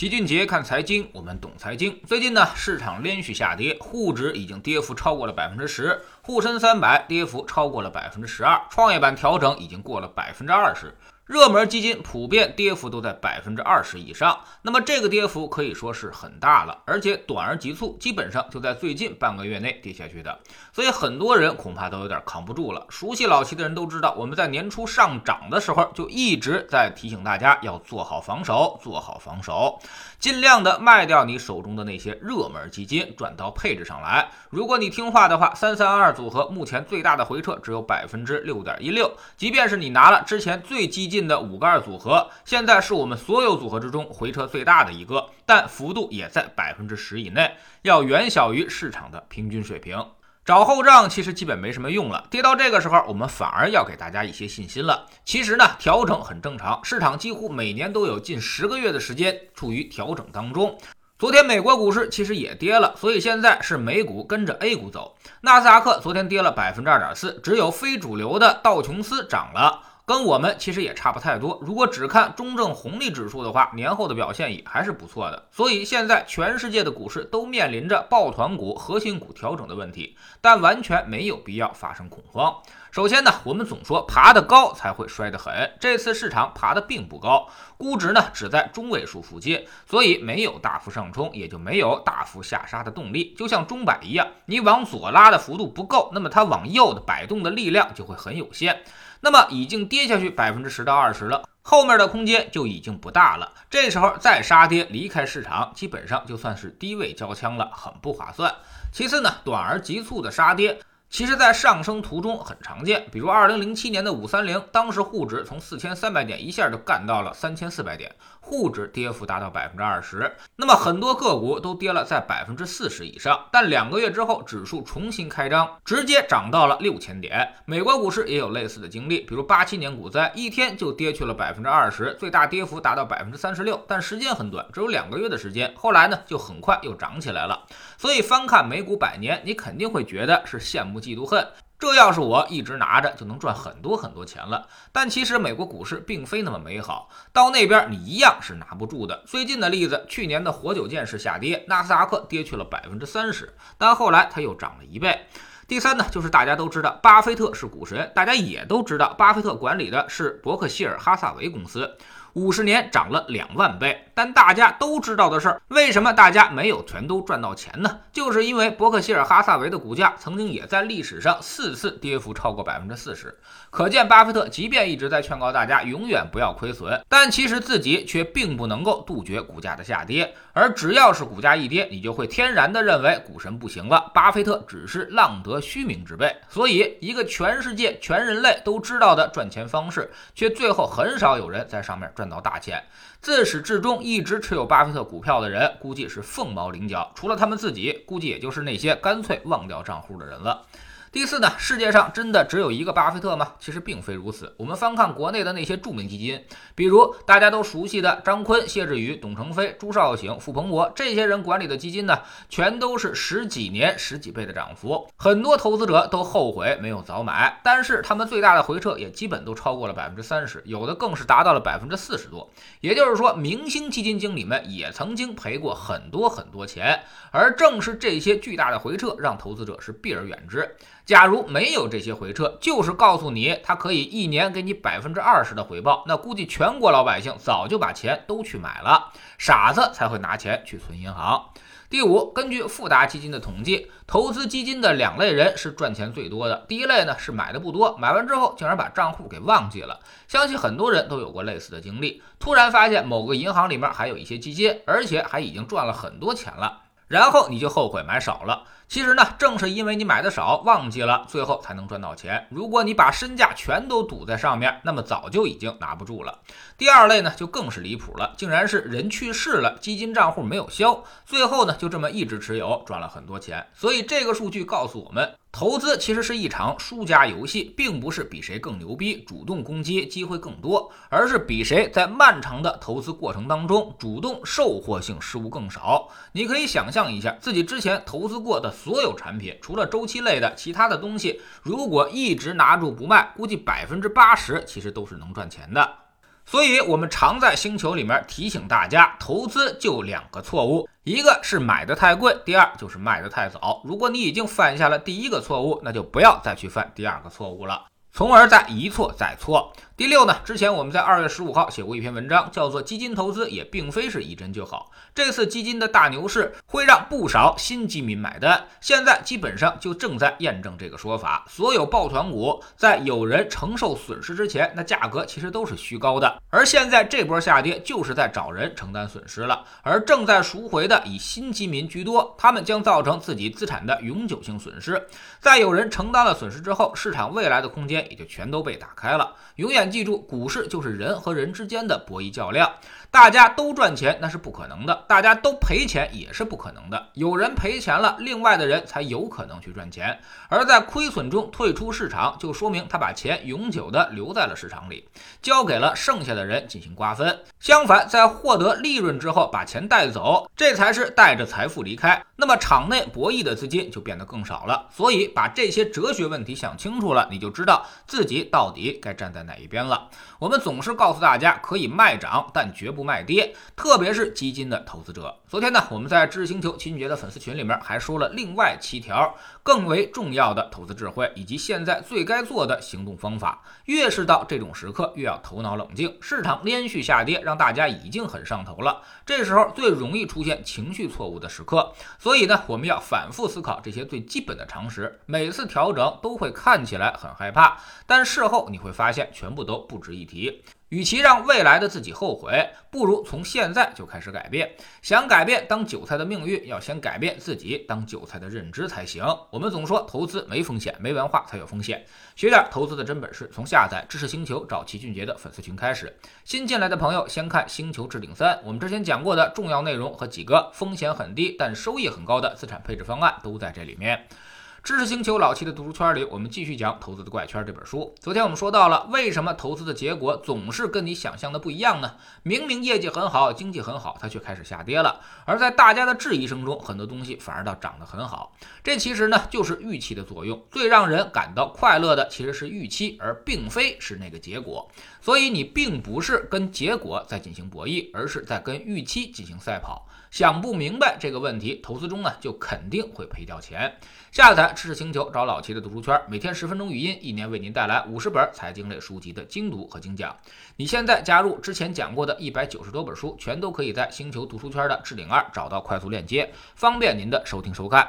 齐俊杰看财经，我们懂财经。最近呢，市场连续下跌，沪指已经跌幅超过了百分之十，沪深三百跌幅超过了百分之十二，创业板调整已经过了百分之二十。热门基金普遍跌幅都在百分之二十以上，那么这个跌幅可以说是很大了，而且短而急促，基本上就在最近半个月内跌下去的，所以很多人恐怕都有点扛不住了。熟悉老齐的人都知道，我们在年初上涨的时候就一直在提醒大家要做好防守，做好防守，尽量的卖掉你手中的那些热门基金，转到配置上来。如果你听话的话，三三二组合目前最大的回撤只有百分之六点一六，即便是你拿了之前最激进。的五个二组合，现在是我们所有组合之中回撤最大的一个，但幅度也在百分之十以内，要远小于市场的平均水平。找后账其实基本没什么用了，跌到这个时候，我们反而要给大家一些信心了。其实呢，调整很正常，市场几乎每年都有近十个月的时间处于调整当中。昨天美国股市其实也跌了，所以现在是美股跟着 A 股走。纳斯达克昨天跌了百分之二点四，只有非主流的道琼斯涨了。跟我们其实也差不太多。如果只看中证红利指数的话，年后的表现也还是不错的。所以现在全世界的股市都面临着抱团股、核心股调整的问题，但完全没有必要发生恐慌。首先呢，我们总说爬得高才会摔得狠，这次市场爬得并不高，估值呢只在中位数附近，所以没有大幅上冲，也就没有大幅下杀的动力。就像钟摆一样，你往左拉的幅度不够，那么它往右的摆动的力量就会很有限。那么已经跌下去百分之十到二十了，后面的空间就已经不大了。这时候再杀跌离开市场，基本上就算是低位交枪了，很不划算。其次呢，短而急促的杀跌。其实，在上升途中很常见，比如二零零七年的五三零，当时沪指从四千三百点一下就干到了三千四百点，沪指跌幅达到百分之二十，那么很多个股都跌了在百分之四十以上。但两个月之后，指数重新开张，直接涨到了六千点。美国股市也有类似的经历，比如八七年股灾，一天就跌去了百分之二十，最大跌幅达到百分之三十六，但时间很短，只有两个月的时间。后来呢，就很快又涨起来了。所以翻看美股百年，你肯定会觉得是羡慕。嫉妒恨，这要是我一直拿着，就能赚很多很多钱了。但其实美国股市并非那么美好，到那边你一样是拿不住的。最近的例子，去年的活久见是下跌，纳斯达克跌去了百分之三十，但后来它又涨了一倍。第三呢，就是大家都知道巴菲特是股神，大家也都知道巴菲特管理的是伯克希尔哈萨维公司。五十年涨了两万倍，但大家都知道的事儿，为什么大家没有全都赚到钱呢？就是因为伯克希尔哈萨维的股价曾经也在历史上四次跌幅超过百分之四十。可见，巴菲特即便一直在劝告大家永远不要亏损，但其实自己却并不能够杜绝股价的下跌。而只要是股价一跌，你就会天然的认为股神不行了，巴菲特只是浪得虚名之辈。所以，一个全世界全人类都知道的赚钱方式，却最后很少有人在上面赚到大钱。自始至终一直持有巴菲特股票的人，估计是凤毛麟角，除了他们自己，估计也就是那些干脆忘掉账户的人了。第四呢，世界上真的只有一个巴菲特吗？其实并非如此。我们翻看国内的那些著名基金，比如大家都熟悉的张坤、谢志宇、董承飞、朱少醒、傅鹏博这些人管理的基金呢，全都是十几年、十几倍的涨幅，很多投资者都后悔没有早买。但是他们最大的回撤也基本都超过了百分之三十，有的更是达到了百分之四十多。也就是说，明星基金经理们也曾经赔过很多很多钱，而正是这些巨大的回撤，让投资者是避而远之。假如没有这些回撤，就是告诉你它可以一年给你百分之二十的回报，那估计全国老百姓早就把钱都去买了，傻子才会拿钱去存银行。第五，根据富达基金的统计，投资基金的两类人是赚钱最多的。第一类呢是买的不多，买完之后竟然把账户给忘记了。相信很多人都有过类似的经历，突然发现某个银行里面还有一些基金，而且还已经赚了很多钱了，然后你就后悔买少了。其实呢，正是因为你买的少，忘记了，最后才能赚到钱。如果你把身价全都赌在上面，那么早就已经拿不住了。第二类呢，就更是离谱了，竟然是人去世了，基金账户没有消，最后呢，就这么一直持有，赚了很多钱。所以这个数据告诉我们。投资其实是一场输家游戏，并不是比谁更牛逼、主动攻击机会更多，而是比谁在漫长的投资过程当中主动收获性失误更少。你可以想象一下，自己之前投资过的所有产品，除了周期类的，其他的东西如果一直拿住不卖，估计百分之八十其实都是能赚钱的。所以，我们常在星球里面提醒大家，投资就两个错误，一个是买的太贵，第二就是卖的太早。如果你已经犯下了第一个错误，那就不要再去犯第二个错误了。从而再一错再错。第六呢，之前我们在二月十五号写过一篇文章，叫做“基金投资也并非是一针就好”。这次基金的大牛市会让不少新基民买单，现在基本上就正在验证这个说法。所有抱团股在有人承受损失之前，那价格其实都是虚高的。而现在这波下跌就是在找人承担损失了。而正在赎回的以新基民居多，他们将造成自己资产的永久性损失。在有人承担了损失之后，市场未来的空间。也就全都被打开了。永远记住，股市就是人和人之间的博弈较量。大家都赚钱那是不可能的，大家都赔钱也是不可能的。有人赔钱了，另外的人才有可能去赚钱。而在亏损中退出市场，就说明他把钱永久的留在了市场里，交给了剩下的人进行瓜分。相反，在获得利润之后把钱带走，这才是带着财富离开。那么场内博弈的资金就变得更少了。所以把这些哲学问题想清楚了，你就知道自己到底该站在哪一边了。我们总是告诉大家可以卖涨，但绝不。不卖跌，特别是基金的投资者。昨天呢，我们在知识星球秦杰的粉丝群里面还说了另外七条更为重要的投资智慧，以及现在最该做的行动方法。越是到这种时刻，越要头脑冷静。市场连续下跌，让大家已经很上头了。这时候最容易出现情绪错误的时刻，所以呢，我们要反复思考这些最基本的常识。每次调整都会看起来很害怕，但事后你会发现全部都不值一提。与其让未来的自己后悔，不如从现在就开始改变。想改变当韭菜的命运，要先改变自己当韭菜的认知才行。我们总说投资没风险，没文化才有风险。学点投资的真本事，从下载知识星球找齐俊杰的粉丝群开始。新进来的朋友先看《星球置顶三》，我们之前讲过的重要内容和几个风险很低但收益很高的资产配置方案都在这里面。知识星球老七的读书圈里，我们继续讲《投资的怪圈》这本书。昨天我们说到了，为什么投资的结果总是跟你想象的不一样呢？明明业绩很好，经济很好，它却开始下跌了。而在大家的质疑声中，很多东西反而倒涨得很好。这其实呢，就是预期的作用。最让人感到快乐的其实是预期，而并非是那个结果。所以你并不是跟结果在进行博弈，而是在跟预期进行赛跑。想不明白这个问题，投资中呢就肯定会赔掉钱。下载知识星球，找老齐的读书圈，每天十分钟语音，一年为您带来五十本财经类书籍的精读和精讲。你现在加入之前讲过的一百九十多本书，全都可以在星球读书圈的置顶二找到快速链接，方便您的收听收看。